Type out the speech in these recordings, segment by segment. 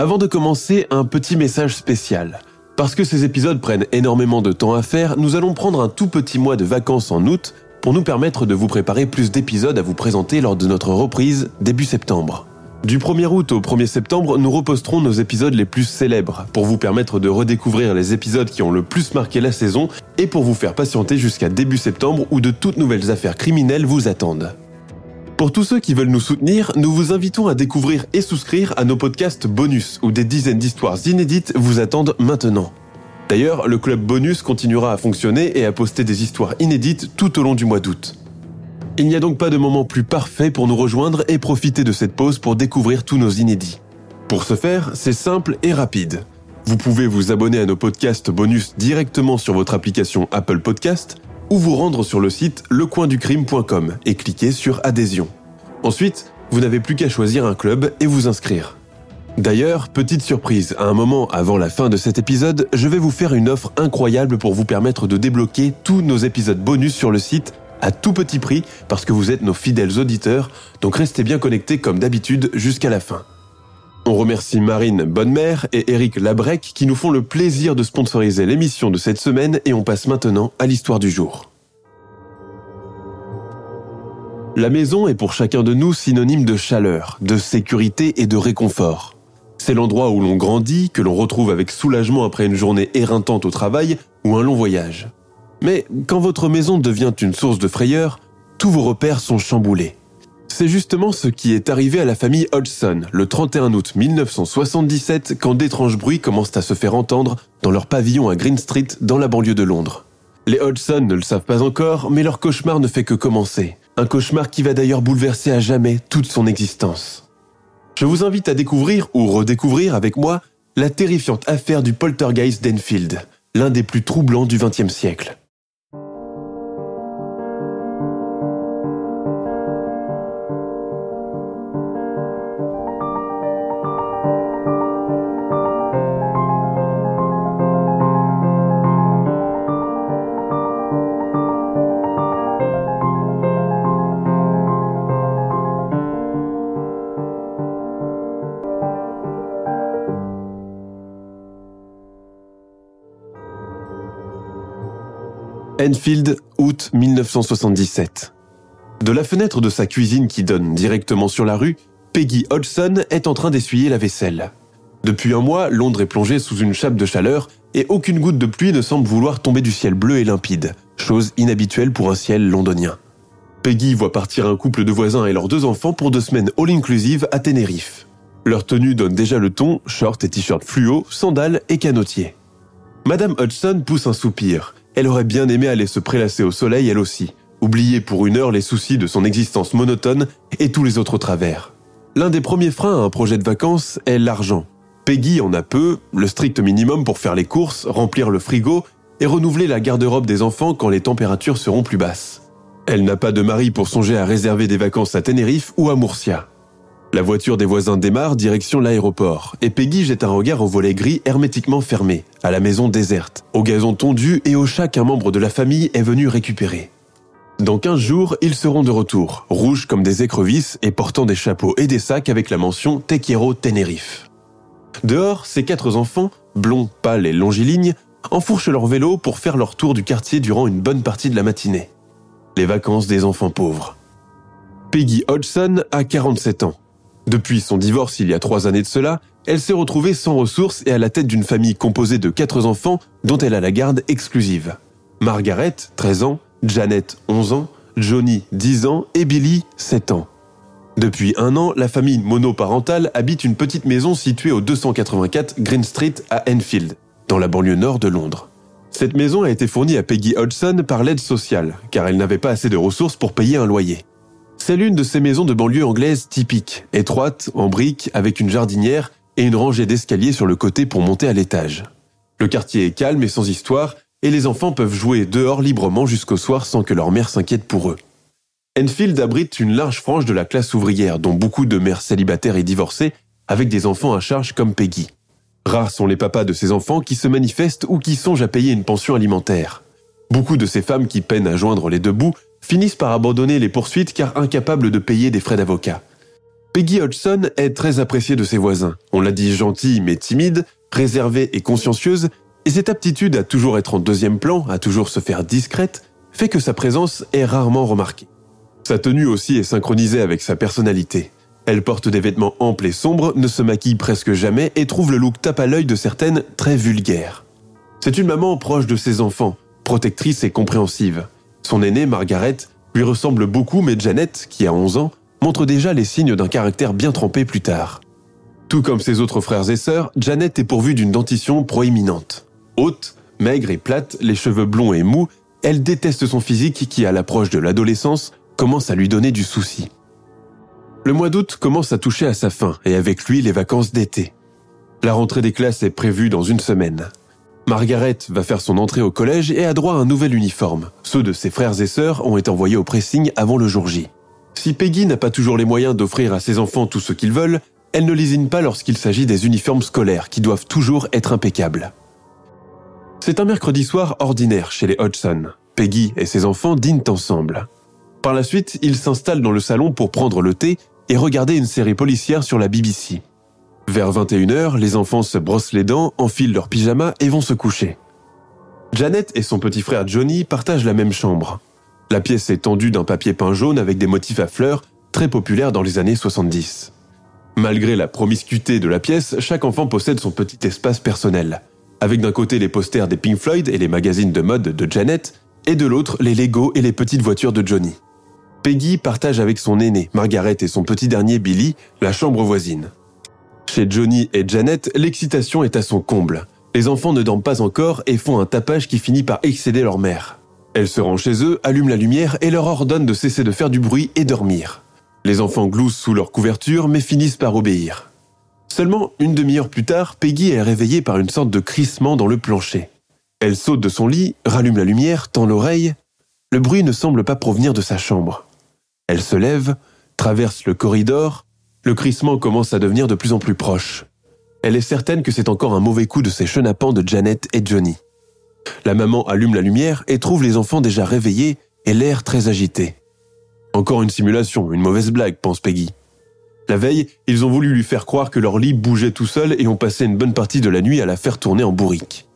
Avant de commencer, un petit message spécial. Parce que ces épisodes prennent énormément de temps à faire, nous allons prendre un tout petit mois de vacances en août pour nous permettre de vous préparer plus d'épisodes à vous présenter lors de notre reprise début septembre. Du 1er août au 1er septembre, nous reposterons nos épisodes les plus célèbres pour vous permettre de redécouvrir les épisodes qui ont le plus marqué la saison et pour vous faire patienter jusqu'à début septembre où de toutes nouvelles affaires criminelles vous attendent. Pour tous ceux qui veulent nous soutenir, nous vous invitons à découvrir et souscrire à nos podcasts bonus où des dizaines d'histoires inédites vous attendent maintenant. D'ailleurs, le club bonus continuera à fonctionner et à poster des histoires inédites tout au long du mois d'août. Il n'y a donc pas de moment plus parfait pour nous rejoindre et profiter de cette pause pour découvrir tous nos inédits. Pour ce faire, c'est simple et rapide. Vous pouvez vous abonner à nos podcasts bonus directement sur votre application Apple Podcast ou vous rendre sur le site lecoinducrime.com et cliquer sur adhésion. Ensuite, vous n'avez plus qu'à choisir un club et vous inscrire. D'ailleurs, petite surprise, à un moment avant la fin de cet épisode, je vais vous faire une offre incroyable pour vous permettre de débloquer tous nos épisodes bonus sur le site à tout petit prix parce que vous êtes nos fidèles auditeurs, donc restez bien connectés comme d'habitude jusqu'à la fin. On remercie Marine Bonnemère et Eric Labrec qui nous font le plaisir de sponsoriser l'émission de cette semaine et on passe maintenant à l'histoire du jour. La maison est pour chacun de nous synonyme de chaleur, de sécurité et de réconfort. C'est l'endroit où l'on grandit, que l'on retrouve avec soulagement après une journée éreintante au travail ou un long voyage. Mais quand votre maison devient une source de frayeur, tous vos repères sont chamboulés. C'est justement ce qui est arrivé à la famille Hodgson le 31 août 1977 quand d'étranges bruits commencent à se faire entendre dans leur pavillon à Green Street dans la banlieue de Londres. Les Hodgson ne le savent pas encore, mais leur cauchemar ne fait que commencer. Un cauchemar qui va d'ailleurs bouleverser à jamais toute son existence. Je vous invite à découvrir ou redécouvrir avec moi la terrifiante affaire du poltergeist d'Enfield, l'un des plus troublants du XXe siècle. Enfield, août 1977. De la fenêtre de sa cuisine qui donne directement sur la rue, Peggy Hodgson est en train d'essuyer la vaisselle. Depuis un mois, Londres est plongée sous une chape de chaleur et aucune goutte de pluie ne semble vouloir tomber du ciel bleu et limpide, chose inhabituelle pour un ciel londonien. Peggy voit partir un couple de voisins et leurs deux enfants pour deux semaines all-inclusive à Tenerife. Leur tenue donne déjà le ton, short et t-shirt fluo, sandales et canotiers. Madame Hudson pousse un soupir elle aurait bien aimé aller se prélasser au soleil elle aussi, oublier pour une heure les soucis de son existence monotone et tous les autres travers. L'un des premiers freins à un projet de vacances est l'argent. Peggy en a peu, le strict minimum pour faire les courses, remplir le frigo et renouveler la garde-robe des enfants quand les températures seront plus basses. Elle n'a pas de mari pour songer à réserver des vacances à Tenerife ou à Murcia. La voiture des voisins démarre direction l'aéroport, et Peggy jette un regard au volet gris hermétiquement fermé, à la maison déserte, au gazon tondu et au chat qu'un membre de la famille est venu récupérer. Dans 15 jours, ils seront de retour, rouges comme des écrevisses et portant des chapeaux et des sacs avec la mention Tequiero Tenerife. Dehors, ces quatre enfants, blonds, pâles et longilignes, enfourchent leur vélo pour faire leur tour du quartier durant une bonne partie de la matinée. Les vacances des enfants pauvres. Peggy Hodgson a 47 ans. Depuis son divorce il y a trois années de cela, elle s'est retrouvée sans ressources et à la tête d'une famille composée de quatre enfants dont elle a la garde exclusive. Margaret, 13 ans, Janet, 11 ans, Johnny, 10 ans et Billy, 7 ans. Depuis un an, la famille monoparentale habite une petite maison située au 284 Green Street à Enfield. dans la banlieue nord de Londres. Cette maison a été fournie à Peggy Hodgson par l'aide sociale, car elle n'avait pas assez de ressources pour payer un loyer. C'est l'une de ces maisons de banlieue anglaise typiques, étroite, en briques, avec une jardinière et une rangée d'escaliers sur le côté pour monter à l'étage. Le quartier est calme et sans histoire, et les enfants peuvent jouer dehors librement jusqu'au soir sans que leur mère s'inquiète pour eux. Enfield abrite une large frange de la classe ouvrière, dont beaucoup de mères célibataires et divorcées, avec des enfants à charge comme Peggy. Rares sont les papas de ces enfants qui se manifestent ou qui songent à payer une pension alimentaire. Beaucoup de ces femmes qui peinent à joindre les deux bouts finissent par abandonner les poursuites car incapables de payer des frais d'avocat. Peggy Hodgson est très appréciée de ses voisins. On l'a dit gentille mais timide, réservée et consciencieuse, et cette aptitude à toujours être en deuxième plan, à toujours se faire discrète, fait que sa présence est rarement remarquée. Sa tenue aussi est synchronisée avec sa personnalité. Elle porte des vêtements amples et sombres, ne se maquille presque jamais et trouve le look tape à l'œil de certaines très vulgaire. C'est une maman proche de ses enfants, protectrice et compréhensive. Son aînée, Margaret, lui ressemble beaucoup, mais Janet, qui a 11 ans, montre déjà les signes d'un caractère bien trempé plus tard. Tout comme ses autres frères et sœurs, Janet est pourvue d'une dentition proéminente. Haute, maigre et plate, les cheveux blonds et mous, elle déteste son physique qui, à l'approche de l'adolescence, commence à lui donner du souci. Le mois d'août commence à toucher à sa fin et avec lui les vacances d'été. La rentrée des classes est prévue dans une semaine. Margaret va faire son entrée au collège et a droit à un nouvel uniforme. Ceux de ses frères et sœurs ont été envoyés au pressing avant le jour J. Si Peggy n'a pas toujours les moyens d'offrir à ses enfants tout ce qu'ils veulent, elle ne lésine pas lorsqu'il s'agit des uniformes scolaires qui doivent toujours être impeccables. C'est un mercredi soir ordinaire chez les Hodgson. Peggy et ses enfants dînent ensemble. Par la suite, ils s'installent dans le salon pour prendre le thé et regarder une série policière sur la BBC. Vers 21h, les enfants se brossent les dents, enfilent leur pyjama et vont se coucher. Janet et son petit frère Johnny partagent la même chambre. La pièce est tendue d'un papier peint jaune avec des motifs à fleurs, très populaires dans les années 70. Malgré la promiscuité de la pièce, chaque enfant possède son petit espace personnel, avec d'un côté les posters des Pink Floyd et les magazines de mode de Janet, et de l'autre les Lego et les petites voitures de Johnny. Peggy partage avec son aîné, Margaret et son petit dernier Billy, la chambre voisine. Chez Johnny et Janet, l'excitation est à son comble. Les enfants ne dorment pas encore et font un tapage qui finit par excéder leur mère. Elle se rend chez eux, allume la lumière et leur ordonne de cesser de faire du bruit et dormir. Les enfants gloussent sous leur couverture mais finissent par obéir. Seulement une demi-heure plus tard, Peggy est réveillée par une sorte de crissement dans le plancher. Elle saute de son lit, rallume la lumière, tend l'oreille. Le bruit ne semble pas provenir de sa chambre. Elle se lève, traverse le corridor, le crissement commence à devenir de plus en plus proche. Elle est certaine que c'est encore un mauvais coup de ces chenapans de Janet et Johnny. La maman allume la lumière et trouve les enfants déjà réveillés et l'air très agité. Encore une simulation, une mauvaise blague, pense Peggy. La veille, ils ont voulu lui faire croire que leur lit bougeait tout seul et ont passé une bonne partie de la nuit à la faire tourner en bourrique.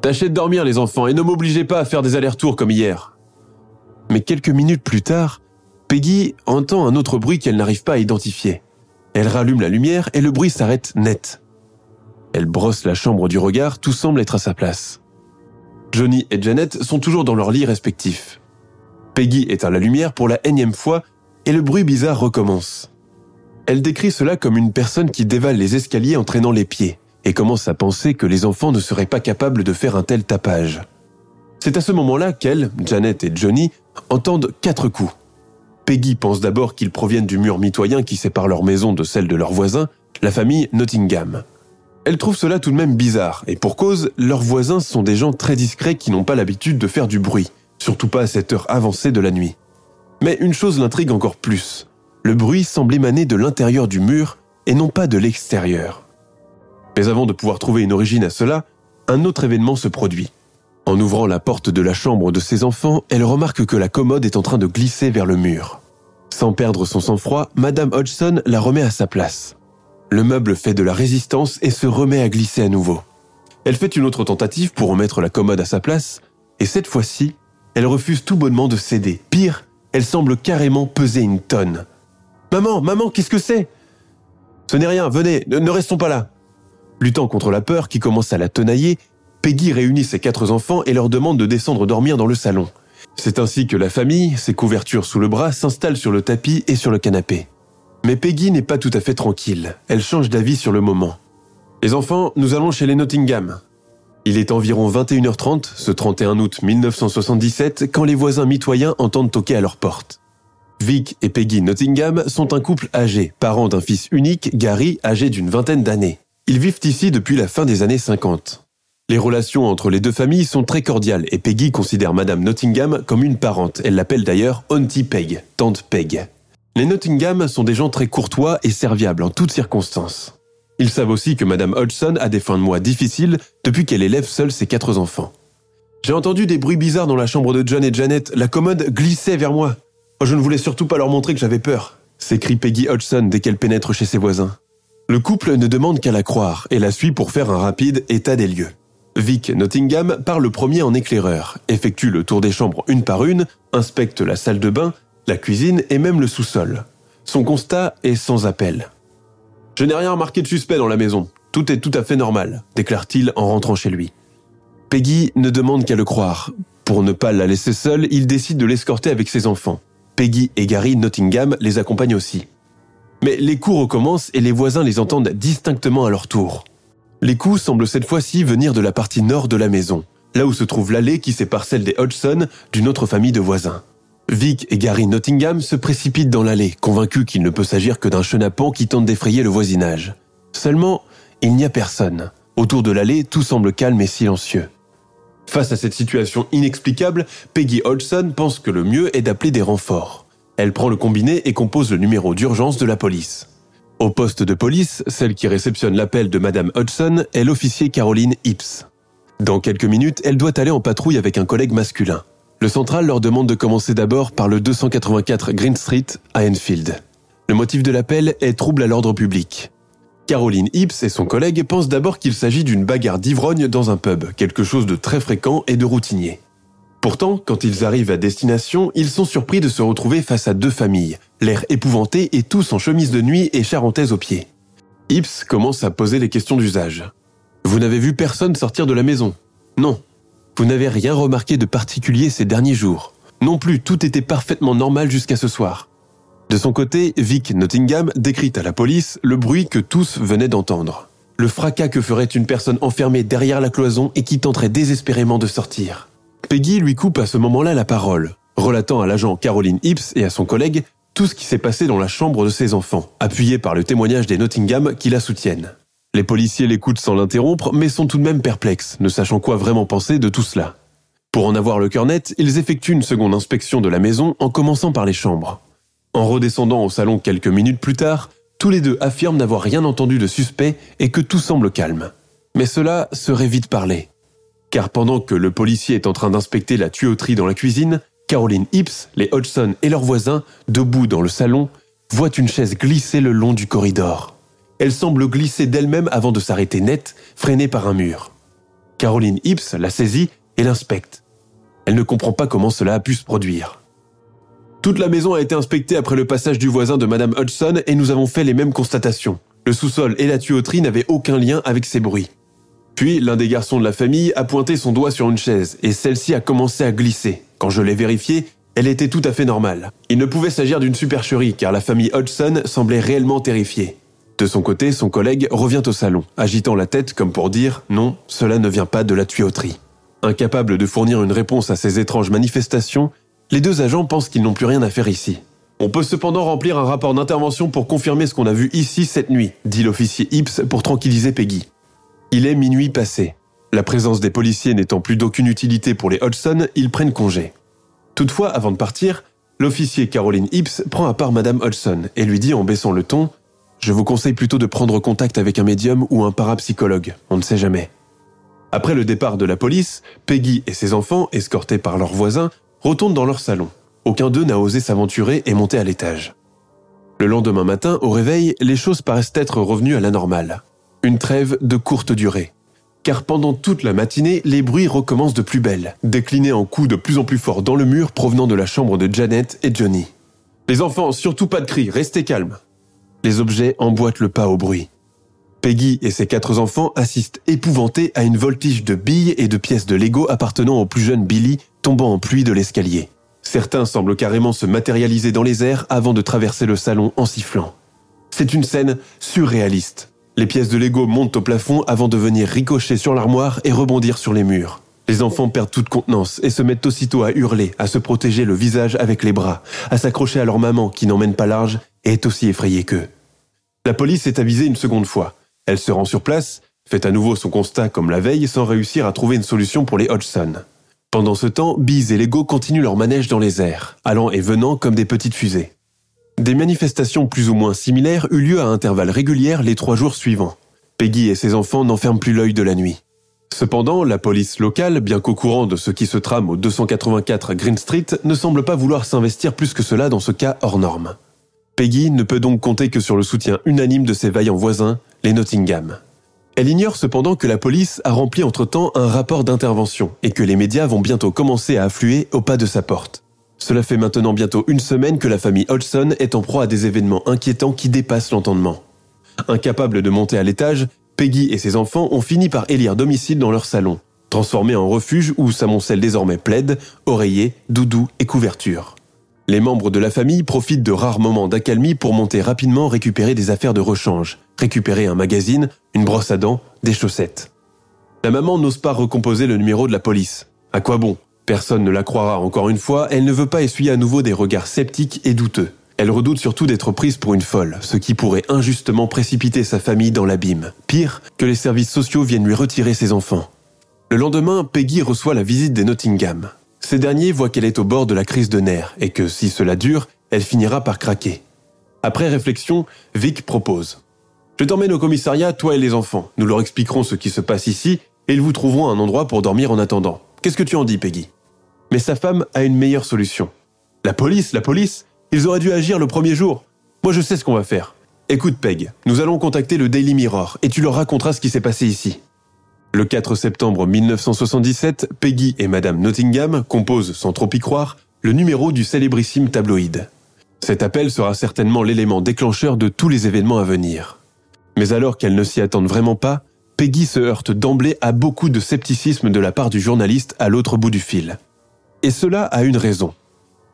Tâchez de dormir les enfants et ne m'obligez pas à faire des allers-retours comme hier. Mais quelques minutes plus tard, Peggy entend un autre bruit qu'elle n'arrive pas à identifier. Elle rallume la lumière et le bruit s'arrête net. Elle brosse la chambre du regard, tout semble être à sa place. Johnny et Janet sont toujours dans leur lit respectifs. Peggy éteint la lumière pour la énième fois et le bruit bizarre recommence. Elle décrit cela comme une personne qui dévale les escaliers en traînant les pieds et commence à penser que les enfants ne seraient pas capables de faire un tel tapage. C'est à ce moment-là qu'elle, Janet et Johnny entendent quatre coups. Peggy pense d'abord qu'ils proviennent du mur mitoyen qui sépare leur maison de celle de leurs voisins, la famille Nottingham. Elle trouve cela tout de même bizarre, et pour cause, leurs voisins sont des gens très discrets qui n'ont pas l'habitude de faire du bruit, surtout pas à cette heure avancée de la nuit. Mais une chose l'intrigue encore plus. Le bruit semble émaner de l'intérieur du mur et non pas de l'extérieur. Mais avant de pouvoir trouver une origine à cela, un autre événement se produit. En ouvrant la porte de la chambre de ses enfants, elle remarque que la commode est en train de glisser vers le mur. Sans perdre son sang-froid, Madame Hodgson la remet à sa place. Le meuble fait de la résistance et se remet à glisser à nouveau. Elle fait une autre tentative pour remettre la commode à sa place, et cette fois-ci, elle refuse tout bonnement de céder. Pire, elle semble carrément peser une tonne. Maman, maman, qu'est-ce que c'est Ce n'est rien, venez, ne restons pas là. Luttant contre la peur qui commence à la tenailler, Peggy réunit ses quatre enfants et leur demande de descendre dormir dans le salon. C'est ainsi que la famille, ses couvertures sous le bras, s'installe sur le tapis et sur le canapé. Mais Peggy n'est pas tout à fait tranquille. Elle change d'avis sur le moment. Les enfants, nous allons chez les Nottingham. Il est environ 21h30, ce 31 août 1977, quand les voisins mitoyens entendent toquer à leur porte. Vic et Peggy Nottingham sont un couple âgé, parents d'un fils unique, Gary, âgé d'une vingtaine d'années. Ils vivent ici depuis la fin des années 50. Les relations entre les deux familles sont très cordiales et Peggy considère Madame Nottingham comme une parente. Elle l'appelle d'ailleurs Auntie Peg, tante Peg. Les Nottingham sont des gens très courtois et serviables en toutes circonstances. Ils savent aussi que Madame Hodgson a des fins de mois difficiles depuis qu'elle élève seule ses quatre enfants. J'ai entendu des bruits bizarres dans la chambre de John et Janet. La commode glissait vers moi. Oh, je ne voulais surtout pas leur montrer que j'avais peur, s'écrie Peggy Hodgson dès qu'elle pénètre chez ses voisins. Le couple ne demande qu'à la croire et la suit pour faire un rapide état des lieux. Vic Nottingham part le premier en éclaireur, effectue le tour des chambres une par une, inspecte la salle de bain, la cuisine et même le sous-sol. Son constat est sans appel. Je n'ai rien remarqué de suspect dans la maison. Tout est tout à fait normal, déclare-t-il en rentrant chez lui. Peggy ne demande qu'à le croire. Pour ne pas la laisser seule, il décide de l'escorter avec ses enfants. Peggy et Gary Nottingham les accompagnent aussi. Mais les coups recommencent et les voisins les entendent distinctement à leur tour. Les coups semblent cette fois-ci venir de la partie nord de la maison, là où se trouve l'allée qui sépare celle des Hodgson d'une autre famille de voisins. Vic et Gary Nottingham se précipitent dans l'allée, convaincus qu'il ne peut s'agir que d'un chenapan qui tente d'effrayer le voisinage. Seulement, il n'y a personne. Autour de l'allée, tout semble calme et silencieux. Face à cette situation inexplicable, Peggy Hodgson pense que le mieux est d'appeler des renforts. Elle prend le combiné et compose le numéro d'urgence de la police. Au poste de police, celle qui réceptionne l'appel de Madame Hodgson est l'officier Caroline Hips. Dans quelques minutes, elle doit aller en patrouille avec un collègue masculin. Le central leur demande de commencer d'abord par le 284 Green Street à Enfield. Le motif de l'appel est trouble à l'ordre public. Caroline Hips et son collègue pensent d'abord qu'il s'agit d'une bagarre d'ivrogne dans un pub, quelque chose de très fréquent et de routinier. Pourtant, quand ils arrivent à destination, ils sont surpris de se retrouver face à deux familles, l'air épouvanté et tous en chemise de nuit et charentaise aux pieds. Hips commence à poser les questions d'usage. Vous n'avez vu personne sortir de la maison? Non. Vous n'avez rien remarqué de particulier ces derniers jours? Non plus, tout était parfaitement normal jusqu'à ce soir. De son côté, Vic Nottingham décrit à la police le bruit que tous venaient d'entendre. Le fracas que ferait une personne enfermée derrière la cloison et qui tenterait désespérément de sortir. Peggy lui coupe à ce moment-là la parole, relatant à l'agent Caroline Hips et à son collègue tout ce qui s'est passé dans la chambre de ses enfants, appuyé par le témoignage des Nottingham qui la soutiennent. Les policiers l'écoutent sans l'interrompre, mais sont tout de même perplexes, ne sachant quoi vraiment penser de tout cela. Pour en avoir le cœur net, ils effectuent une seconde inspection de la maison en commençant par les chambres. En redescendant au salon quelques minutes plus tard, tous les deux affirment n'avoir rien entendu de suspect et que tout semble calme. Mais cela serait vite parlé. Car pendant que le policier est en train d'inspecter la tuyauterie dans la cuisine, Caroline Hips, les Hodgson et leurs voisins, debout dans le salon, voient une chaise glisser le long du corridor. Elle semble glisser d'elle-même avant de s'arrêter net, freinée par un mur. Caroline Hips la saisit et l'inspecte. Elle ne comprend pas comment cela a pu se produire. Toute la maison a été inspectée après le passage du voisin de Madame Hudson et nous avons fait les mêmes constatations. Le sous-sol et la tuyauterie n'avaient aucun lien avec ces bruits. Puis, l'un des garçons de la famille a pointé son doigt sur une chaise et celle-ci a commencé à glisser. Quand je l'ai vérifiée, elle était tout à fait normale. Il ne pouvait s'agir d'une supercherie car la famille Hudson semblait réellement terrifiée. De son côté, son collègue revient au salon, agitant la tête comme pour dire non, cela ne vient pas de la tuyauterie. Incapable de fournir une réponse à ces étranges manifestations, les deux agents pensent qu'ils n'ont plus rien à faire ici. On peut cependant remplir un rapport d'intervention pour confirmer ce qu'on a vu ici cette nuit, dit l'officier Hips pour tranquilliser Peggy. Il est minuit passé. La présence des policiers n'étant plus d'aucune utilité pour les Hodgson, ils prennent congé. Toutefois, avant de partir, l'officier Caroline Hips prend à part Madame Hodgson et lui dit en baissant le ton Je vous conseille plutôt de prendre contact avec un médium ou un parapsychologue, on ne sait jamais. Après le départ de la police, Peggy et ses enfants, escortés par leurs voisins, retournent dans leur salon. Aucun d'eux n'a osé s'aventurer et monter à l'étage. Le lendemain matin, au réveil, les choses paraissent être revenues à la normale. Une trêve de courte durée. Car pendant toute la matinée, les bruits recommencent de plus belle, déclinés en coups de plus en plus forts dans le mur provenant de la chambre de Janet et Johnny. Les enfants, surtout pas de cris, restez calmes. Les objets emboîtent le pas au bruit. Peggy et ses quatre enfants assistent épouvantés à une voltige de billes et de pièces de Lego appartenant au plus jeune Billy tombant en pluie de l'escalier. Certains semblent carrément se matérialiser dans les airs avant de traverser le salon en sifflant. C'est une scène surréaliste. Les pièces de Lego montent au plafond avant de venir ricocher sur l'armoire et rebondir sur les murs. Les enfants perdent toute contenance et se mettent aussitôt à hurler, à se protéger le visage avec les bras, à s'accrocher à leur maman qui n'emmène pas large et est aussi effrayée qu'eux. La police est avisée une seconde fois. Elle se rend sur place, fait à nouveau son constat comme la veille sans réussir à trouver une solution pour les Hodgson. Pendant ce temps, Bees et Lego continuent leur manège dans les airs, allant et venant comme des petites fusées. Des manifestations plus ou moins similaires eurent lieu à intervalles réguliers les trois jours suivants. Peggy et ses enfants n'enferment plus l'œil de la nuit. Cependant, la police locale, bien qu'au courant de ce qui se trame au 284 Green Street, ne semble pas vouloir s'investir plus que cela dans ce cas hors norme. Peggy ne peut donc compter que sur le soutien unanime de ses vaillants voisins, les Nottingham. Elle ignore cependant que la police a rempli entre-temps un rapport d'intervention et que les médias vont bientôt commencer à affluer au pas de sa porte. Cela fait maintenant bientôt une semaine que la famille Hodgson est en proie à des événements inquiétants qui dépassent l'entendement. Incapable de monter à l'étage, Peggy et ses enfants ont fini par élire domicile dans leur salon, transformé en refuge où s'amoncellent désormais plaides, oreillers, doudous et couvertures. Les membres de la famille profitent de rares moments d'accalmie pour monter rapidement récupérer des affaires de rechange, récupérer un magazine, une brosse à dents, des chaussettes. La maman n'ose pas recomposer le numéro de la police. À quoi bon Personne ne la croira encore une fois, elle ne veut pas essuyer à nouveau des regards sceptiques et douteux. Elle redoute surtout d'être prise pour une folle, ce qui pourrait injustement précipiter sa famille dans l'abîme. Pire, que les services sociaux viennent lui retirer ses enfants. Le lendemain, Peggy reçoit la visite des Nottingham. Ces derniers voient qu'elle est au bord de la crise de nerfs et que si cela dure, elle finira par craquer. Après réflexion, Vic propose. Je t'emmène au commissariat, toi et les enfants. Nous leur expliquerons ce qui se passe ici et ils vous trouveront un endroit pour dormir en attendant. Qu'est-ce que tu en dis, Peggy? Mais sa femme a une meilleure solution. La police, la police Ils auraient dû agir le premier jour. Moi je sais ce qu'on va faire. Écoute, Peg, nous allons contacter le Daily Mirror et tu leur raconteras ce qui s'est passé ici. Le 4 septembre 1977, Peggy et Madame Nottingham composent, sans trop y croire, le numéro du célébrissime tabloïd. Cet appel sera certainement l'élément déclencheur de tous les événements à venir. Mais alors qu'elle ne s'y attendent vraiment pas, Peggy se heurte d'emblée à beaucoup de scepticisme de la part du journaliste à l'autre bout du fil. Et cela a une raison.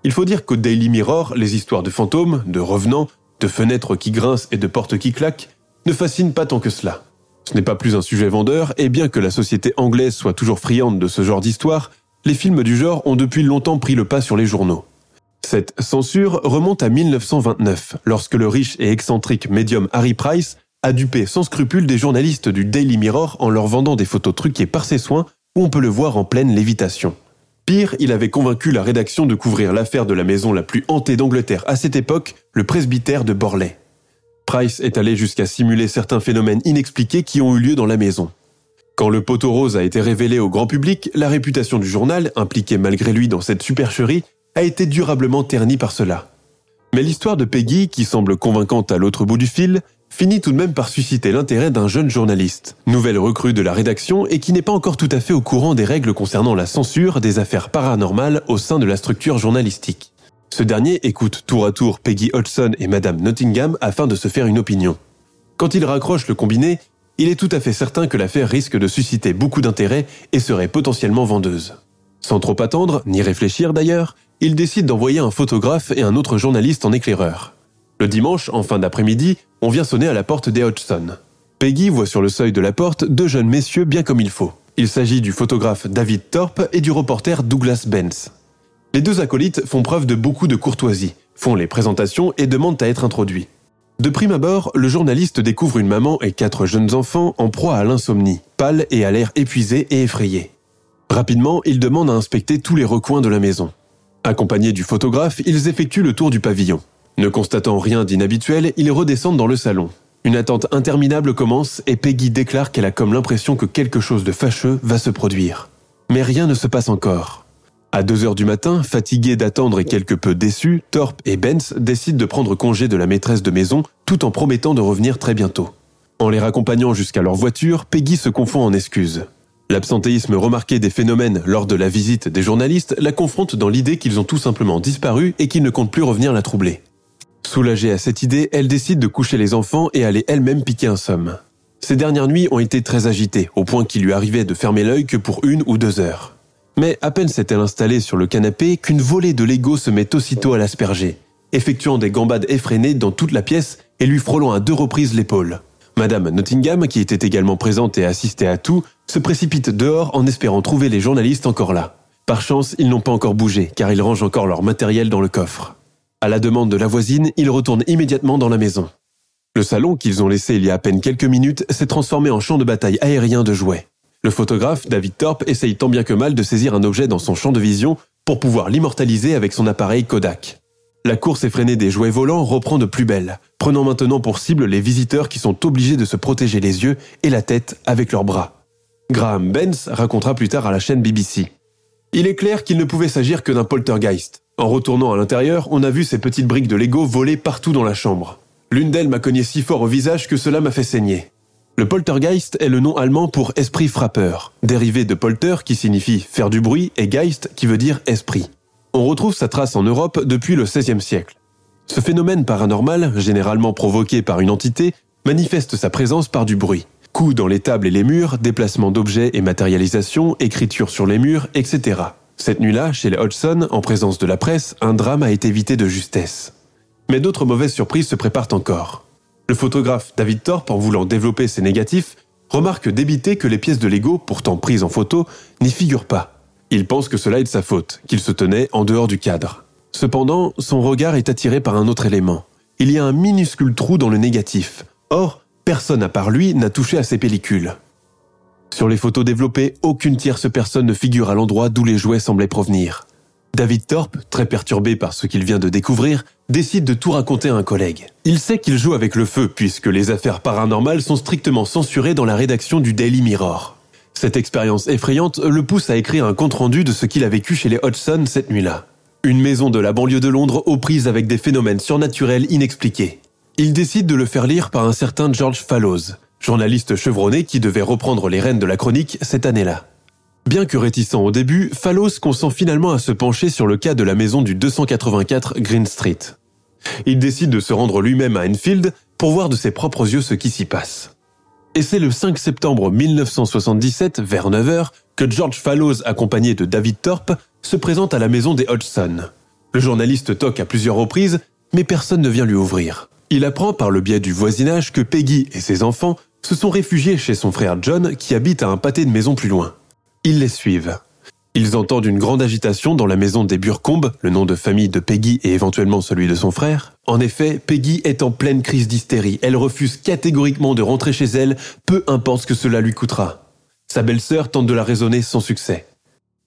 Il faut dire qu'au Daily Mirror, les histoires de fantômes, de revenants, de fenêtres qui grincent et de portes qui claquent ne fascinent pas tant que cela. Ce n'est pas plus un sujet vendeur, et bien que la société anglaise soit toujours friande de ce genre d'histoire, les films du genre ont depuis longtemps pris le pas sur les journaux. Cette censure remonte à 1929, lorsque le riche et excentrique médium Harry Price a dupé sans scrupule des journalistes du Daily Mirror en leur vendant des photos truquées par ses soins où on peut le voir en pleine lévitation. Pire, il avait convaincu la rédaction de couvrir l'affaire de la maison la plus hantée d'Angleterre à cette époque, le presbytère de Borley. Price est allé jusqu'à simuler certains phénomènes inexpliqués qui ont eu lieu dans la maison. Quand le poteau rose a été révélé au grand public, la réputation du journal, impliqué malgré lui dans cette supercherie, a été durablement ternie par cela. Mais l'histoire de Peggy, qui semble convaincante à l'autre bout du fil, finit tout de même par susciter l'intérêt d'un jeune journaliste, nouvelle recrue de la rédaction et qui n'est pas encore tout à fait au courant des règles concernant la censure des affaires paranormales au sein de la structure journalistique. Ce dernier écoute tour à tour Peggy Hodgson et Madame Nottingham afin de se faire une opinion. Quand il raccroche le combiné, il est tout à fait certain que l'affaire risque de susciter beaucoup d'intérêt et serait potentiellement vendeuse. Sans trop attendre, ni réfléchir d'ailleurs, il décide d'envoyer un photographe et un autre journaliste en éclaireur. Le dimanche, en fin d'après-midi, on vient sonner à la porte des Hodgson. Peggy voit sur le seuil de la porte deux jeunes messieurs bien comme il faut. Il s'agit du photographe David Thorpe et du reporter Douglas Benz. Les deux acolytes font preuve de beaucoup de courtoisie, font les présentations et demandent à être introduits. De prime abord, le journaliste découvre une maman et quatre jeunes enfants en proie à l'insomnie, pâles et à l'air épuisés et effrayés. Rapidement, il demande à inspecter tous les recoins de la maison. Accompagnés du photographe, ils effectuent le tour du pavillon. Ne constatant rien d'inhabituel, ils redescendent dans le salon. Une attente interminable commence et Peggy déclare qu'elle a comme l'impression que quelque chose de fâcheux va se produire. Mais rien ne se passe encore. À 2 heures du matin, fatigués d'attendre et quelque peu déçus, Thorpe et Benz décident de prendre congé de la maîtresse de maison tout en promettant de revenir très bientôt. En les raccompagnant jusqu'à leur voiture, Peggy se confond en excuses. L'absentéisme remarqué des phénomènes lors de la visite des journalistes la confronte dans l'idée qu'ils ont tout simplement disparu et qu'ils ne comptent plus revenir la troubler. Soulagée à cette idée, elle décide de coucher les enfants et aller elle-même piquer un somme. Ces dernières nuits ont été très agitées, au point qu'il lui arrivait de fermer l'œil que pour une ou deux heures. Mais à peine s'est-elle installée sur le canapé qu'une volée de Lego se met aussitôt à l'asperger, effectuant des gambades effrénées dans toute la pièce et lui frôlant à deux reprises l'épaule. Madame Nottingham, qui était également présente et assistait à tout, se précipite dehors en espérant trouver les journalistes encore là. Par chance, ils n'ont pas encore bougé, car ils rangent encore leur matériel dans le coffre. À la demande de la voisine, ils retournent immédiatement dans la maison. Le salon qu'ils ont laissé il y a à peine quelques minutes s'est transformé en champ de bataille aérien de jouets. Le photographe, David Thorpe, essaye tant bien que mal de saisir un objet dans son champ de vision pour pouvoir l'immortaliser avec son appareil Kodak. La course effrénée des jouets volants reprend de plus belle, prenant maintenant pour cible les visiteurs qui sont obligés de se protéger les yeux et la tête avec leurs bras. Graham Benz racontera plus tard à la chaîne BBC. Il est clair qu'il ne pouvait s'agir que d'un poltergeist. En retournant à l'intérieur, on a vu ces petites briques de Lego voler partout dans la chambre. L'une d'elles m'a cogné si fort au visage que cela m'a fait saigner. Le poltergeist est le nom allemand pour esprit frappeur, dérivé de polter qui signifie faire du bruit et geist qui veut dire esprit. On retrouve sa trace en Europe depuis le XVIe siècle. Ce phénomène paranormal, généralement provoqué par une entité, manifeste sa présence par du bruit. Coups dans les tables et les murs, déplacement d'objets et matérialisation, écriture sur les murs, etc. Cette nuit-là, chez les Hodgson, en présence de la presse, un drame a été évité de justesse. Mais d'autres mauvaises surprises se préparent encore. Le photographe David Thorpe, en voulant développer ses négatifs, remarque débité que les pièces de Lego, pourtant prises en photo, n'y figurent pas. Il pense que cela est de sa faute, qu'il se tenait en dehors du cadre. Cependant, son regard est attiré par un autre élément. Il y a un minuscule trou dans le négatif. Or, personne à part lui n'a touché à ces pellicules. Sur les photos développées, aucune tierce personne ne figure à l'endroit d'où les jouets semblaient provenir. David Thorpe, très perturbé par ce qu'il vient de découvrir, décide de tout raconter à un collègue. Il sait qu'il joue avec le feu puisque les affaires paranormales sont strictement censurées dans la rédaction du Daily Mirror. Cette expérience effrayante le pousse à écrire un compte-rendu de ce qu'il a vécu chez les Hodgson cette nuit-là. Une maison de la banlieue de Londres aux prises avec des phénomènes surnaturels inexpliqués. Il décide de le faire lire par un certain George Fallows, journaliste chevronné qui devait reprendre les rênes de la chronique cette année-là. Bien que réticent au début, Fallows consent finalement à se pencher sur le cas de la maison du 284 Green Street. Il décide de se rendre lui-même à Enfield pour voir de ses propres yeux ce qui s'y passe. Et c'est le 5 septembre 1977, vers 9h, que George Fallows, accompagné de David Thorpe, se présente à la maison des Hodgson. Le journaliste toque à plusieurs reprises, mais personne ne vient lui ouvrir. Il apprend par le biais du voisinage que Peggy et ses enfants se sont réfugiés chez son frère John qui habite à un pâté de maison plus loin. Ils les suivent. Ils entendent une grande agitation dans la maison des Burcombes, le nom de famille de Peggy et éventuellement celui de son frère. En effet, Peggy est en pleine crise d'hystérie. Elle refuse catégoriquement de rentrer chez elle, peu importe ce que cela lui coûtera. Sa belle-sœur tente de la raisonner sans succès.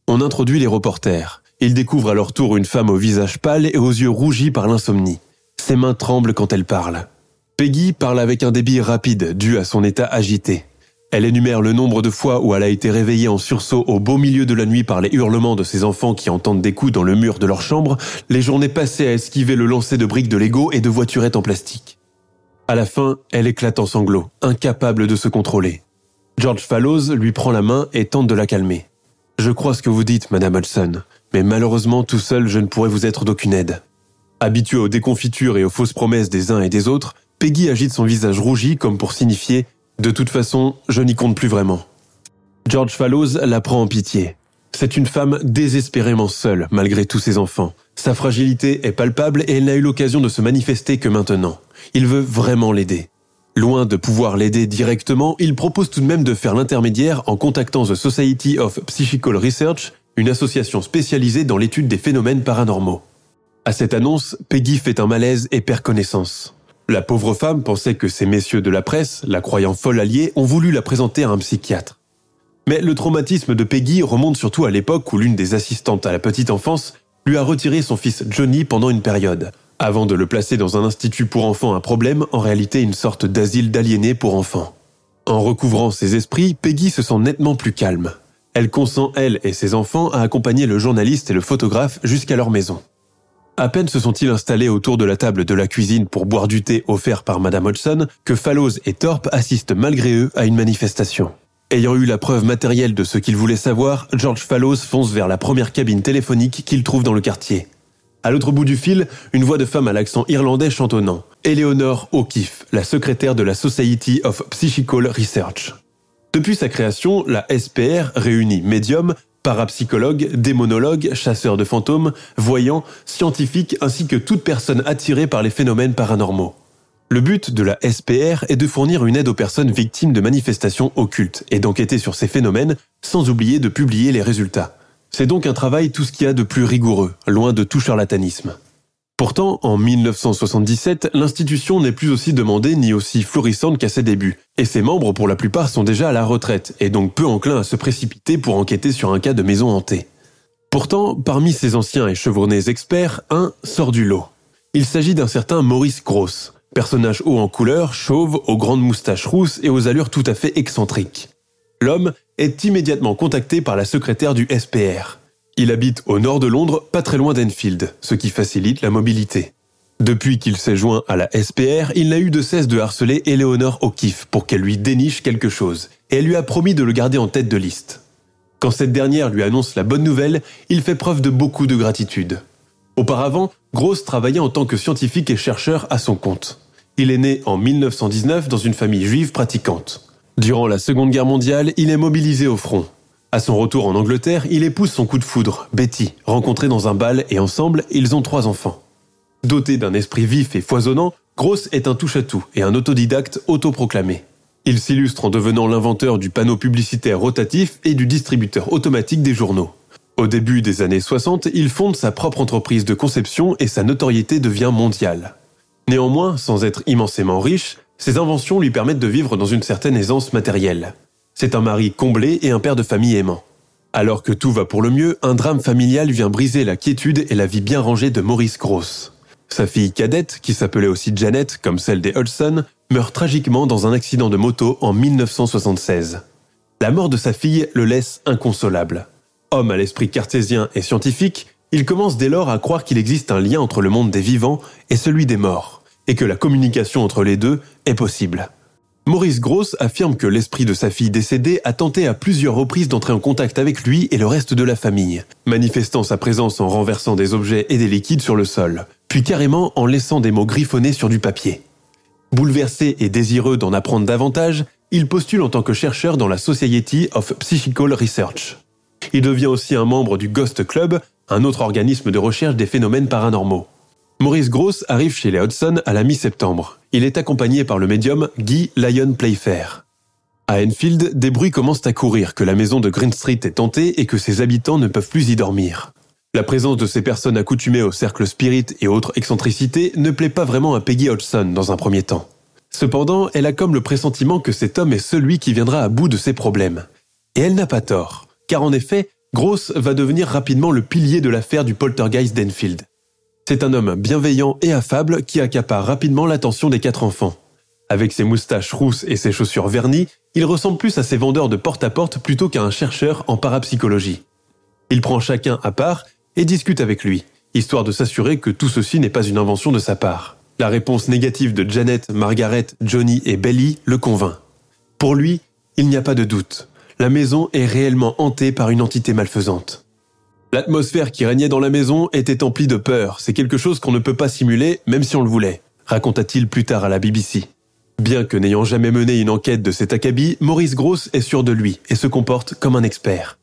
On introduit les reporters. Ils découvrent à leur tour une femme au visage pâle et aux yeux rougis par l'insomnie. Ses mains tremblent quand elle parle. Peggy parle avec un débit rapide dû à son état agité. Elle énumère le nombre de fois où elle a été réveillée en sursaut au beau milieu de la nuit par les hurlements de ses enfants qui entendent des coups dans le mur de leur chambre, les journées passées à esquiver le lancer de briques de Lego et de voiturettes en plastique. À la fin, elle éclate en sanglots, incapable de se contrôler. George Fallows lui prend la main et tente de la calmer. Je crois ce que vous dites, Madame Hudson, mais malheureusement tout seul je ne pourrais vous être d'aucune aide. Habituée aux déconfitures et aux fausses promesses des uns et des autres, Peggy agite son visage rougi comme pour signifier de toute façon, je n'y compte plus vraiment. George Fallows la prend en pitié. C'est une femme désespérément seule, malgré tous ses enfants. Sa fragilité est palpable et elle n'a eu l'occasion de se manifester que maintenant. Il veut vraiment l'aider. Loin de pouvoir l'aider directement, il propose tout de même de faire l'intermédiaire en contactant The Society of Psychical Research, une association spécialisée dans l'étude des phénomènes paranormaux. À cette annonce, Peggy fait un malaise et perd connaissance. La pauvre femme pensait que ces messieurs de la presse, la croyant folle alliée, ont voulu la présenter à un psychiatre. Mais le traumatisme de Peggy remonte surtout à l'époque où l'une des assistantes à la petite enfance lui a retiré son fils Johnny pendant une période, avant de le placer dans un institut pour enfants un problème, en réalité une sorte d'asile d'aliénés pour enfants. En recouvrant ses esprits, Peggy se sent nettement plus calme. Elle consent, elle et ses enfants, à accompagner le journaliste et le photographe jusqu'à leur maison. À peine se sont-ils installés autour de la table de la cuisine pour boire du thé offert par Madame Hodgson que Fallows et Thorpe assistent malgré eux à une manifestation. Ayant eu la preuve matérielle de ce qu'ils voulaient savoir, George Fallows fonce vers la première cabine téléphonique qu'il trouve dans le quartier. À l'autre bout du fil, une voix de femme à l'accent irlandais chantonnant. Eleanor O'Keefe, la secrétaire de la Society of Psychical Research. Depuis sa création, la SPR réunit médiums, parapsychologues, démonologues, chasseurs de fantômes, voyants, scientifiques ainsi que toute personne attirée par les phénomènes paranormaux. Le but de la SPR est de fournir une aide aux personnes victimes de manifestations occultes et d'enquêter sur ces phénomènes sans oublier de publier les résultats. C'est donc un travail tout ce qu'il y a de plus rigoureux, loin de tout charlatanisme. Pourtant, en 1977, l'institution n'est plus aussi demandée ni aussi florissante qu'à ses débuts, et ses membres pour la plupart sont déjà à la retraite, et donc peu enclins à se précipiter pour enquêter sur un cas de maison hantée. Pourtant, parmi ces anciens et chevronnés experts, un sort du lot. Il s'agit d'un certain Maurice Gross, personnage haut en couleur, chauve, aux grandes moustaches rousses et aux allures tout à fait excentriques. L'homme est immédiatement contacté par la secrétaire du SPR. Il habite au nord de Londres, pas très loin d'Enfield, ce qui facilite la mobilité. Depuis qu'il s'est joint à la SPR, il n'a eu de cesse de harceler Eleanor O'Keeffe pour qu'elle lui déniche quelque chose, et elle lui a promis de le garder en tête de liste. Quand cette dernière lui annonce la bonne nouvelle, il fait preuve de beaucoup de gratitude. Auparavant, Gross travaillait en tant que scientifique et chercheur à son compte. Il est né en 1919 dans une famille juive pratiquante. Durant la Seconde Guerre mondiale, il est mobilisé au front. À son retour en Angleterre, il épouse son coup de foudre, Betty, rencontrée dans un bal et ensemble, ils ont trois enfants. Doté d'un esprit vif et foisonnant, Gross est un touche-à-tout et un autodidacte autoproclamé. Il s'illustre en devenant l'inventeur du panneau publicitaire rotatif et du distributeur automatique des journaux. Au début des années 60, il fonde sa propre entreprise de conception et sa notoriété devient mondiale. Néanmoins, sans être immensément riche, ses inventions lui permettent de vivre dans une certaine aisance matérielle. C'est un mari comblé et un père de famille aimant. Alors que tout va pour le mieux, un drame familial vient briser la quiétude et la vie bien rangée de Maurice Gross. Sa fille cadette, qui s'appelait aussi Janet, comme celle des Hudson, meurt tragiquement dans un accident de moto en 1976. La mort de sa fille le laisse inconsolable. Homme à l'esprit cartésien et scientifique, il commence dès lors à croire qu'il existe un lien entre le monde des vivants et celui des morts, et que la communication entre les deux est possible. Maurice Gross affirme que l'esprit de sa fille décédée a tenté à plusieurs reprises d'entrer en contact avec lui et le reste de la famille, manifestant sa présence en renversant des objets et des liquides sur le sol, puis carrément en laissant des mots griffonnés sur du papier. Bouleversé et désireux d'en apprendre davantage, il postule en tant que chercheur dans la Society of Psychical Research. Il devient aussi un membre du Ghost Club, un autre organisme de recherche des phénomènes paranormaux. Maurice Gross arrive chez les Hudson à la mi-septembre. Il est accompagné par le médium Guy Lyon Playfair. À Enfield, des bruits commencent à courir que la maison de Green Street est tentée et que ses habitants ne peuvent plus y dormir. La présence de ces personnes accoutumées au cercle spirit et autres excentricités ne plaît pas vraiment à Peggy Hodgson dans un premier temps. Cependant, elle a comme le pressentiment que cet homme est celui qui viendra à bout de ses problèmes. Et elle n'a pas tort car en effet, Gross va devenir rapidement le pilier de l'affaire du poltergeist d'Enfield. C'est un homme bienveillant et affable qui accapare rapidement l'attention des quatre enfants. Avec ses moustaches rousses et ses chaussures vernies, il ressemble plus à ses vendeurs de porte-à-porte plutôt qu'à un chercheur en parapsychologie. Il prend chacun à part et discute avec lui, histoire de s'assurer que tout ceci n'est pas une invention de sa part. La réponse négative de Janet, Margaret, Johnny et Belly le convainc. Pour lui, il n'y a pas de doute la maison est réellement hantée par une entité malfaisante. L'atmosphère qui régnait dans la maison était emplie de peur, c'est quelque chose qu'on ne peut pas simuler même si on le voulait, raconta-t-il plus tard à la BBC. Bien que n'ayant jamais mené une enquête de cet acabit, Maurice Gross est sûr de lui et se comporte comme un expert.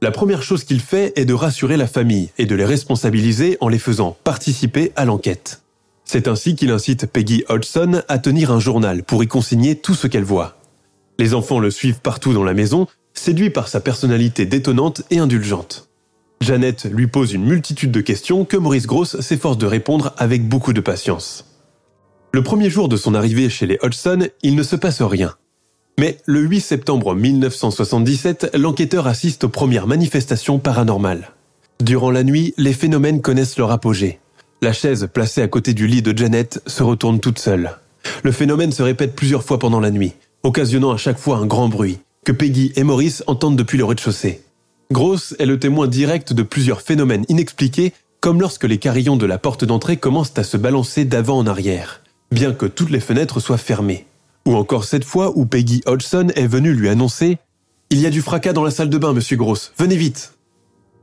La première chose qu'il fait est de rassurer la famille et de les responsabiliser en les faisant participer à l'enquête. C'est ainsi qu'il incite Peggy Hodgson à tenir un journal pour y consigner tout ce qu'elle voit. Les enfants le suivent partout dans la maison, séduits par sa personnalité détonnante et indulgente. Jeannette lui pose une multitude de questions que Maurice Gross s'efforce de répondre avec beaucoup de patience. Le premier jour de son arrivée chez les Hodgson, il ne se passe rien. Mais le 8 septembre 1977, l'enquêteur assiste aux premières manifestations paranormales. Durant la nuit, les phénomènes connaissent leur apogée. La chaise placée à côté du lit de Janet se retourne toute seule. Le phénomène se répète plusieurs fois pendant la nuit occasionnant à chaque fois un grand bruit, que Peggy et Maurice entendent depuis le rez-de-chaussée. Gross est le témoin direct de plusieurs phénomènes inexpliqués, comme lorsque les carillons de la porte d'entrée commencent à se balancer d'avant en arrière, bien que toutes les fenêtres soient fermées. Ou encore cette fois où Peggy Hodgson est venue lui annoncer Il y a du fracas dans la salle de bain, monsieur Gross, venez vite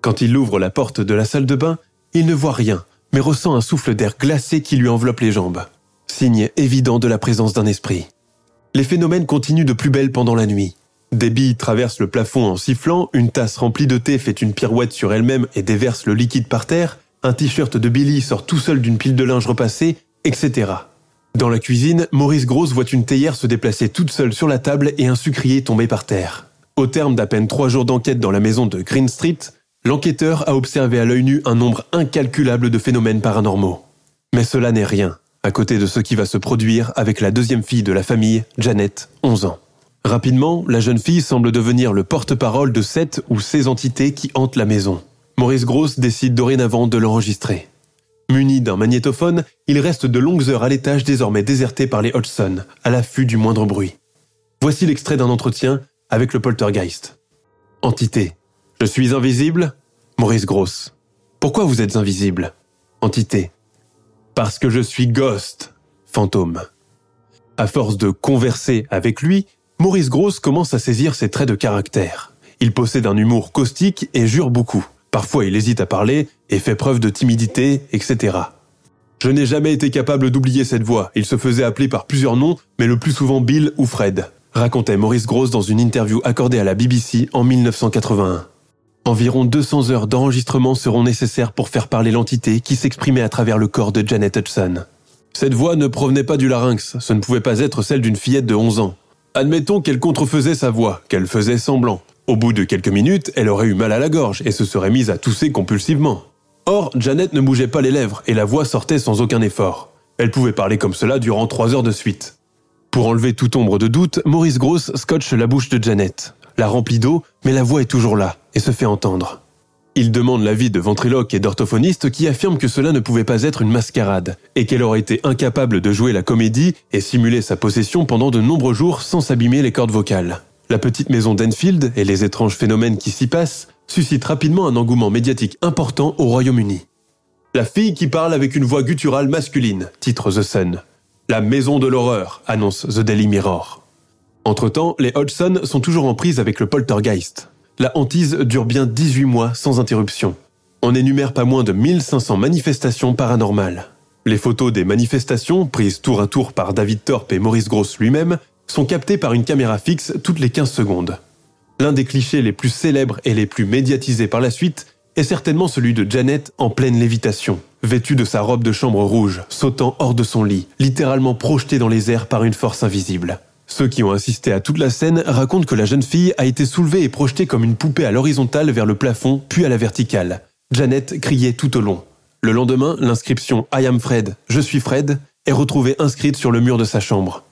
Quand il ouvre la porte de la salle de bain, il ne voit rien, mais ressent un souffle d'air glacé qui lui enveloppe les jambes. Signe évident de la présence d'un esprit. Les phénomènes continuent de plus belle pendant la nuit. Des billes traversent le plafond en sifflant, une tasse remplie de thé fait une pirouette sur elle-même et déverse le liquide par terre, un t-shirt de Billy sort tout seul d'une pile de linge repassé, etc. Dans la cuisine, Maurice Grosse voit une théière se déplacer toute seule sur la table et un sucrier tomber par terre. Au terme d'à peine trois jours d'enquête dans la maison de Green Street, l'enquêteur a observé à l'œil nu un nombre incalculable de phénomènes paranormaux. Mais cela n'est rien, à côté de ce qui va se produire avec la deuxième fille de la famille, Janet, 11 ans. Rapidement, la jeune fille semble devenir le porte-parole de cette ou ces entités qui hantent la maison. Maurice Gross décide dorénavant de l'enregistrer. Muni d'un magnétophone, il reste de longues heures à l'étage désormais déserté par les Hodgson, à l'affût du moindre bruit. Voici l'extrait d'un entretien avec le poltergeist. Entité. Je suis invisible Maurice Gross. Pourquoi vous êtes invisible? Entité. Parce que je suis Ghost. Fantôme. À force de converser avec lui, Maurice Gross commence à saisir ses traits de caractère. Il possède un humour caustique et jure beaucoup. Parfois, il hésite à parler et fait preuve de timidité, etc. Je n'ai jamais été capable d'oublier cette voix. Il se faisait appeler par plusieurs noms, mais le plus souvent Bill ou Fred, racontait Maurice Gross dans une interview accordée à la BBC en 1981. Environ 200 heures d'enregistrement seront nécessaires pour faire parler l'entité qui s'exprimait à travers le corps de Janet Hudson. Cette voix ne provenait pas du larynx, ce ne pouvait pas être celle d'une fillette de 11 ans. Admettons qu'elle contrefaisait sa voix, qu'elle faisait semblant. Au bout de quelques minutes, elle aurait eu mal à la gorge et se serait mise à tousser compulsivement. Or, Janet ne bougeait pas les lèvres et la voix sortait sans aucun effort. Elle pouvait parler comme cela durant trois heures de suite. Pour enlever toute ombre de doute, Maurice Gross scotche la bouche de Janet, la remplit d'eau, mais la voix est toujours là et se fait entendre. Il demande l'avis de ventriloques et d'orthophonistes qui affirment que cela ne pouvait pas être une mascarade et qu'elle aurait été incapable de jouer la comédie et simuler sa possession pendant de nombreux jours sans s'abîmer les cordes vocales. La petite maison d'Enfield et les étranges phénomènes qui s'y passent suscitent rapidement un engouement médiatique important au Royaume-Uni. La fille qui parle avec une voix gutturale masculine, titre The Sun. La maison de l'horreur, annonce The Daily Mirror. Entre-temps, les Hodgson sont toujours en prise avec le poltergeist. La hantise dure bien 18 mois sans interruption. On énumère pas moins de 1500 manifestations paranormales. Les photos des manifestations, prises tour à tour par David Thorpe et Maurice Gross lui-même, sont captés par une caméra fixe toutes les 15 secondes. L'un des clichés les plus célèbres et les plus médiatisés par la suite est certainement celui de Janet en pleine lévitation, vêtue de sa robe de chambre rouge, sautant hors de son lit, littéralement projetée dans les airs par une force invisible. Ceux qui ont assisté à toute la scène racontent que la jeune fille a été soulevée et projetée comme une poupée à l'horizontale vers le plafond, puis à la verticale. Janet criait tout au long. Le lendemain, l'inscription I am Fred, je suis Fred, est retrouvée inscrite sur le mur de sa chambre.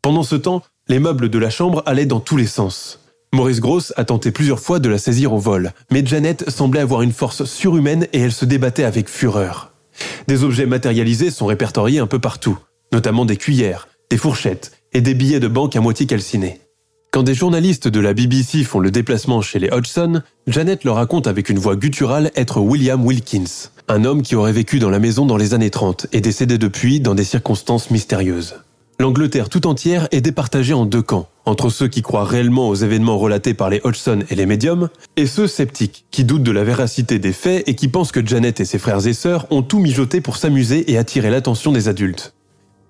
Pendant ce temps, les meubles de la chambre allaient dans tous les sens. Maurice Gross a tenté plusieurs fois de la saisir au vol, mais Janet semblait avoir une force surhumaine et elle se débattait avec fureur. Des objets matérialisés sont répertoriés un peu partout, notamment des cuillères, des fourchettes et des billets de banque à moitié calcinés. Quand des journalistes de la BBC font le déplacement chez les Hodgson, Janet leur raconte avec une voix gutturale être William Wilkins, un homme qui aurait vécu dans la maison dans les années 30 et décédé depuis dans des circonstances mystérieuses. L'Angleterre tout entière est départagée en deux camps, entre ceux qui croient réellement aux événements relatés par les Hodgson et les médiums, et ceux sceptiques, qui doutent de la véracité des faits et qui pensent que Janet et ses frères et sœurs ont tout mijoté pour s'amuser et attirer l'attention des adultes.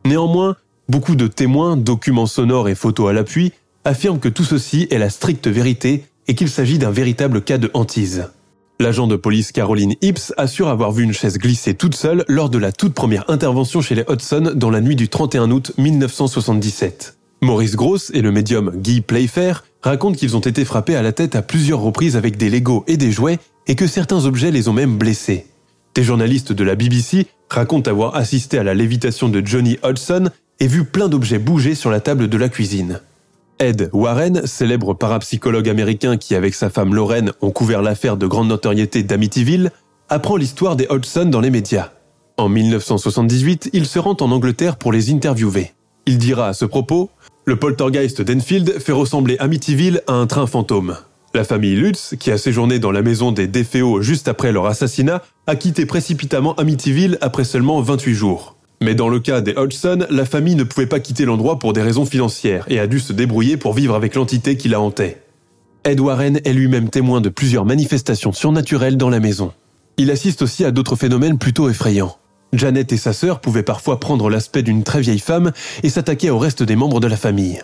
Néanmoins, beaucoup de témoins, documents sonores et photos à l'appui, affirment que tout ceci est la stricte vérité et qu'il s'agit d'un véritable cas de hantise. L'agent de police Caroline Hips assure avoir vu une chaise glisser toute seule lors de la toute première intervention chez les Hudson dans la nuit du 31 août 1977. Maurice Gross et le médium Guy Playfair racontent qu'ils ont été frappés à la tête à plusieurs reprises avec des Legos et des jouets et que certains objets les ont même blessés. Des journalistes de la BBC racontent avoir assisté à la lévitation de Johnny Hudson et vu plein d'objets bouger sur la table de la cuisine. Ed Warren, célèbre parapsychologue américain qui avec sa femme Lorraine ont couvert l'affaire de grande notoriété d'Amityville, apprend l'histoire des Hodgson dans les médias. En 1978, il se rend en Angleterre pour les interviewer. Il dira à ce propos Le poltergeist d'Enfield fait ressembler Amityville à un train fantôme. La famille Lutz, qui a séjourné dans la maison des Defeo juste après leur assassinat, a quitté précipitamment Amityville après seulement 28 jours. Mais dans le cas des Hodgson, la famille ne pouvait pas quitter l'endroit pour des raisons financières et a dû se débrouiller pour vivre avec l'entité qui la hantait. Ed Warren est lui-même témoin de plusieurs manifestations surnaturelles dans la maison. Il assiste aussi à d'autres phénomènes plutôt effrayants. Janet et sa sœur pouvaient parfois prendre l'aspect d'une très vieille femme et s'attaquer au reste des membres de la famille.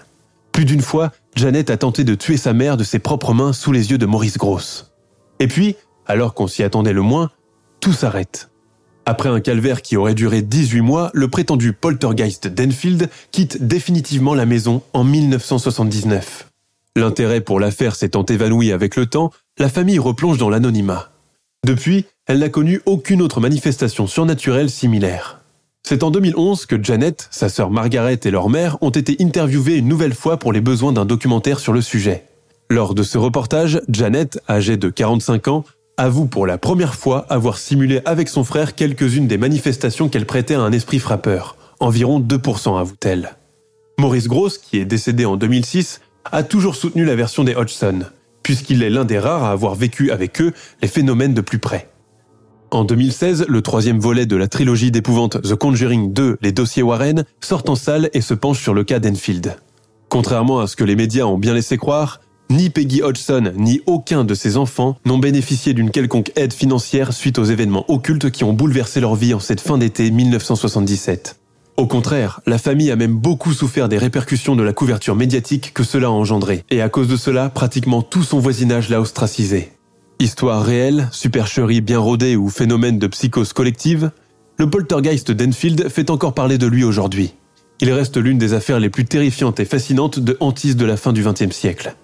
Plus d'une fois, Janet a tenté de tuer sa mère de ses propres mains sous les yeux de Maurice Gross. Et puis, alors qu'on s'y attendait le moins, tout s'arrête. Après un calvaire qui aurait duré 18 mois, le prétendu poltergeist d'Enfield quitte définitivement la maison en 1979. L'intérêt pour l'affaire s'étant évanoui avec le temps, la famille replonge dans l'anonymat. Depuis, elle n'a connu aucune autre manifestation surnaturelle similaire. C'est en 2011 que Janet, sa sœur Margaret et leur mère ont été interviewées une nouvelle fois pour les besoins d'un documentaire sur le sujet. Lors de ce reportage, Janet, âgée de 45 ans, avoue pour la première fois avoir simulé avec son frère quelques-unes des manifestations qu'elle prêtait à un esprit frappeur. Environ 2%, avoue-t-elle. Maurice Gross, qui est décédé en 2006, a toujours soutenu la version des Hodgson, puisqu'il est l'un des rares à avoir vécu avec eux les phénomènes de plus près. En 2016, le troisième volet de la trilogie d'épouvante The Conjuring 2, Les dossiers Warren, sort en salle et se penche sur le cas d'Enfield. Contrairement à ce que les médias ont bien laissé croire, ni Peggy Hodgson ni aucun de ses enfants n'ont bénéficié d'une quelconque aide financière suite aux événements occultes qui ont bouleversé leur vie en cette fin d'été 1977. Au contraire, la famille a même beaucoup souffert des répercussions de la couverture médiatique que cela a engendré, et à cause de cela, pratiquement tout son voisinage l'a ostracisé. Histoire réelle, supercherie bien rodée ou phénomène de psychose collective, le poltergeist d'Enfield fait encore parler de lui aujourd'hui. Il reste l'une des affaires les plus terrifiantes et fascinantes de hantise de la fin du XXe siècle.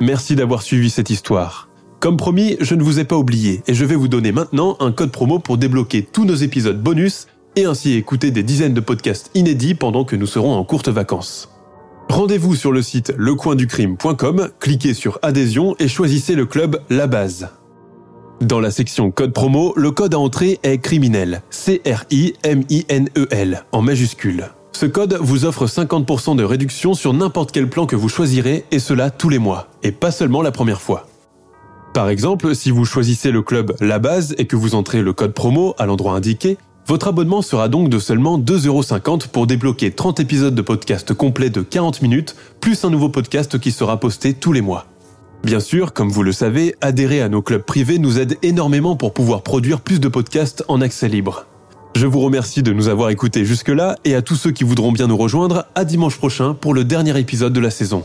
Merci d'avoir suivi cette histoire. Comme promis, je ne vous ai pas oublié et je vais vous donner maintenant un code promo pour débloquer tous nos épisodes bonus et ainsi écouter des dizaines de podcasts inédits pendant que nous serons en courte vacances. Rendez-vous sur le site lecoinducrime.com, cliquez sur adhésion et choisissez le club La Base. Dans la section code promo, le code à entrer est criminel, C-R-I-M-I-N-E-L, en majuscule. Ce code vous offre 50% de réduction sur n'importe quel plan que vous choisirez, et cela tous les mois, et pas seulement la première fois. Par exemple, si vous choisissez le club La Base et que vous entrez le code promo à l'endroit indiqué, votre abonnement sera donc de seulement 2,50€ pour débloquer 30 épisodes de podcast complets de 40 minutes, plus un nouveau podcast qui sera posté tous les mois. Bien sûr, comme vous le savez, adhérer à nos clubs privés nous aide énormément pour pouvoir produire plus de podcasts en accès libre. Je vous remercie de nous avoir écoutés jusque-là et à tous ceux qui voudront bien nous rejoindre, à dimanche prochain pour le dernier épisode de la saison.